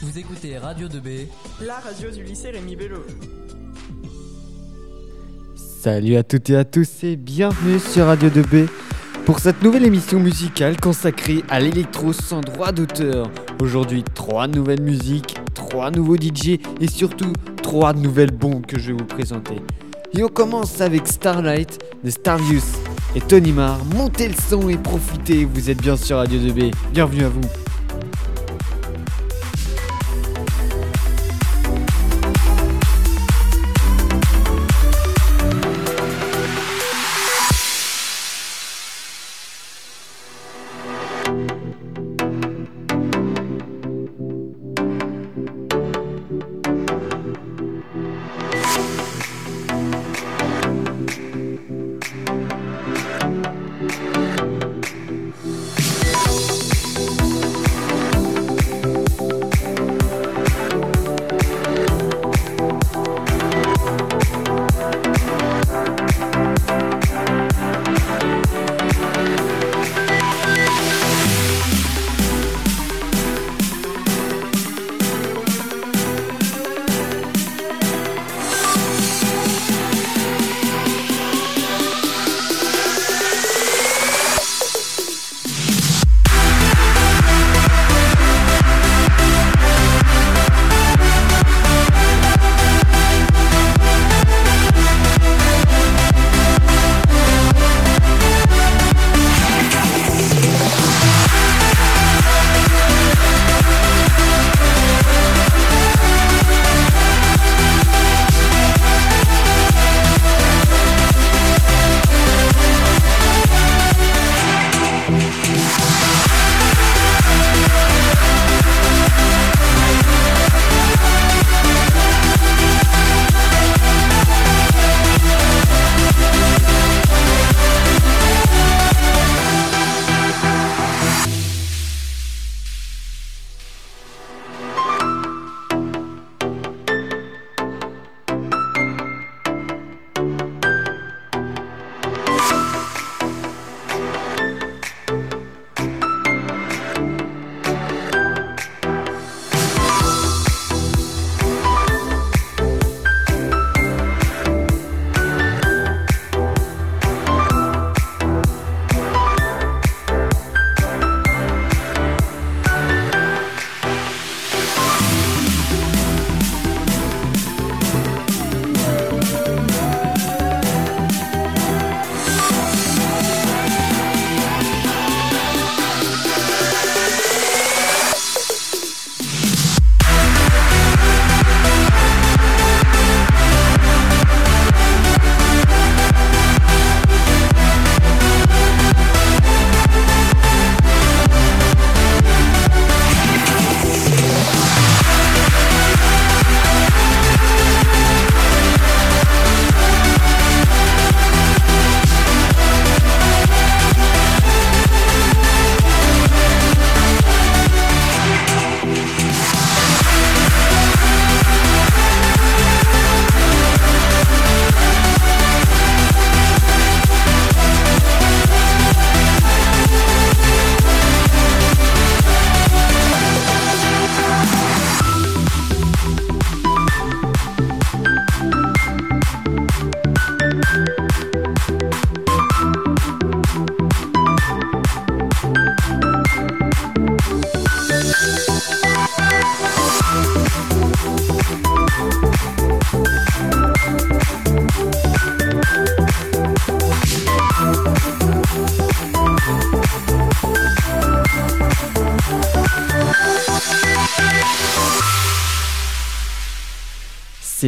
Vous écoutez Radio 2B, la radio du lycée Rémi Bello. Salut à toutes et à tous et bienvenue sur Radio 2B pour cette nouvelle émission musicale consacrée à l'électro sans droit d'auteur. Aujourd'hui, trois nouvelles musiques, trois nouveaux DJ et surtout trois nouvelles bombes que je vais vous présenter. Et on commence avec Starlight de Starvius et Tony Marr. Montez le son et profitez, vous êtes bien sur Radio 2B. Bienvenue à vous.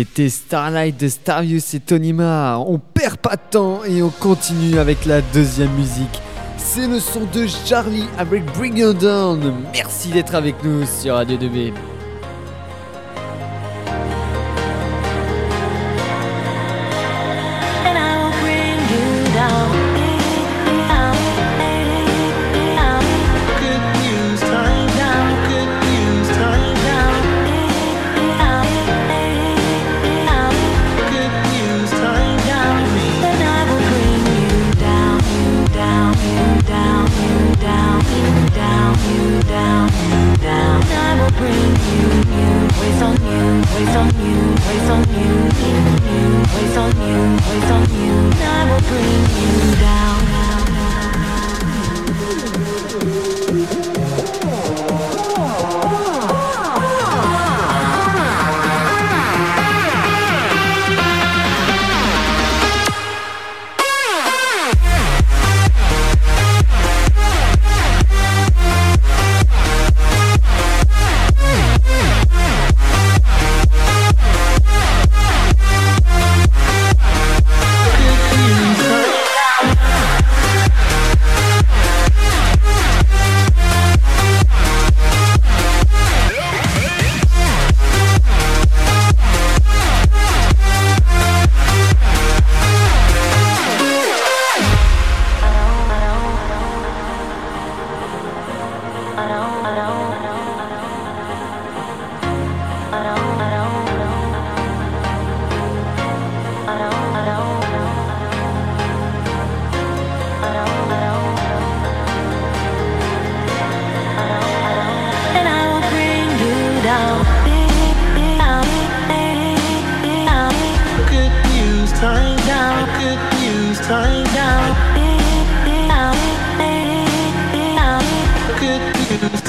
C'était Starlight de Starius et Tony Marr. On perd pas de temps et on continue avec la deuxième musique. C'est le son de Charlie avec Bring You Down. Merci d'être avec nous sur Radio 2B.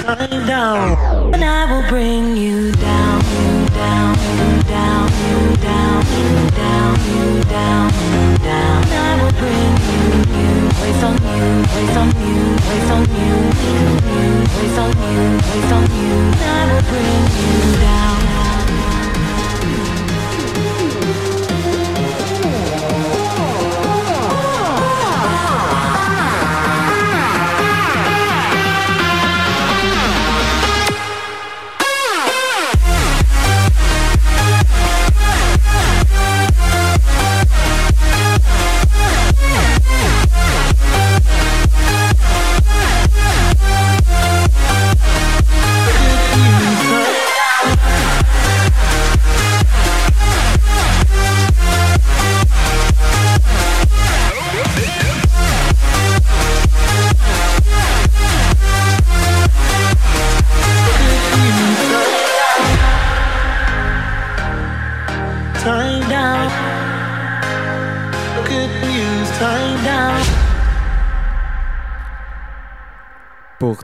And I will bring you down, down, down, down, down, down, down. I will bring you, you, waste on you, waste on you, on you, you, on you, on you. I will bring you down.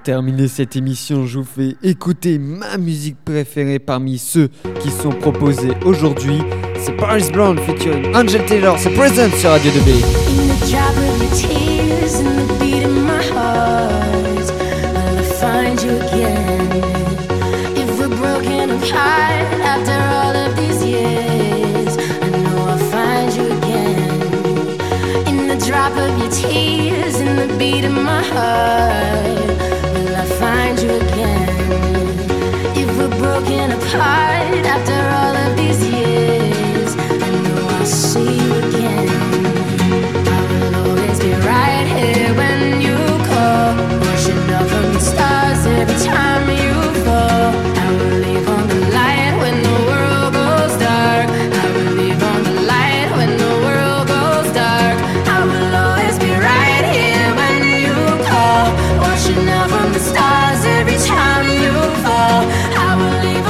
Terminer cette émission, je vous fais écouter ma musique préférée parmi ceux qui sont proposés aujourd'hui. C'est Paris Brown featuring Angel Taylor, c'est Present sur Radio 2B. From the stars every time you fall. I will leave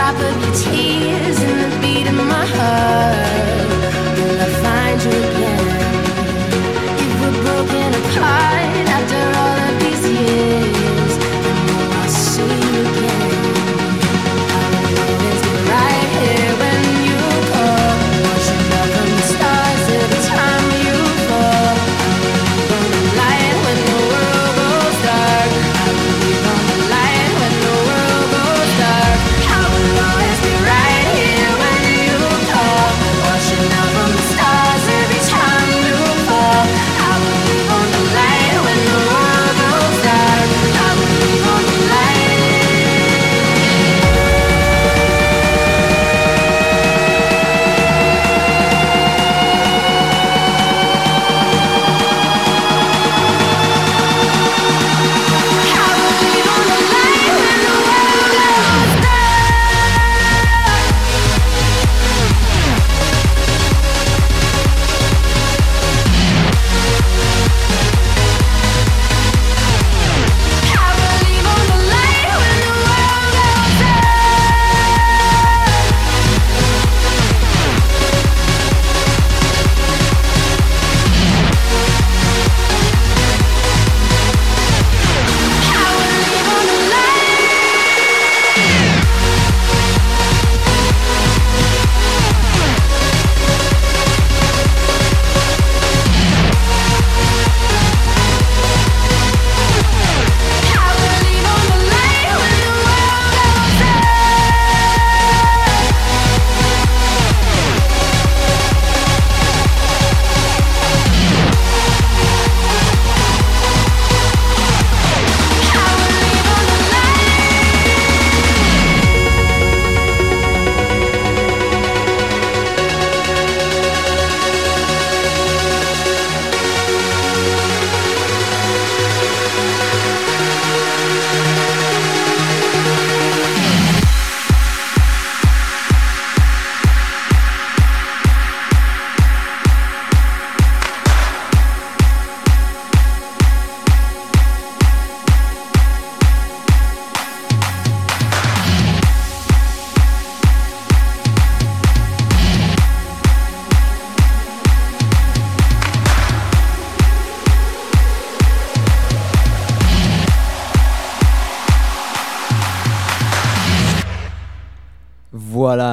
drop of your tears and the beat of my heart. Will I find you again? If we're broken apart.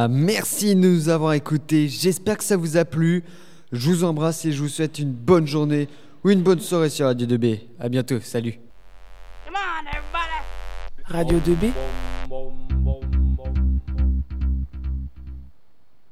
Merci de nous avoir écoutés. J'espère que ça vous a plu. Je vous embrasse et je vous souhaite une bonne journée ou une bonne soirée sur Radio 2B. À bientôt, salut. Radio 2B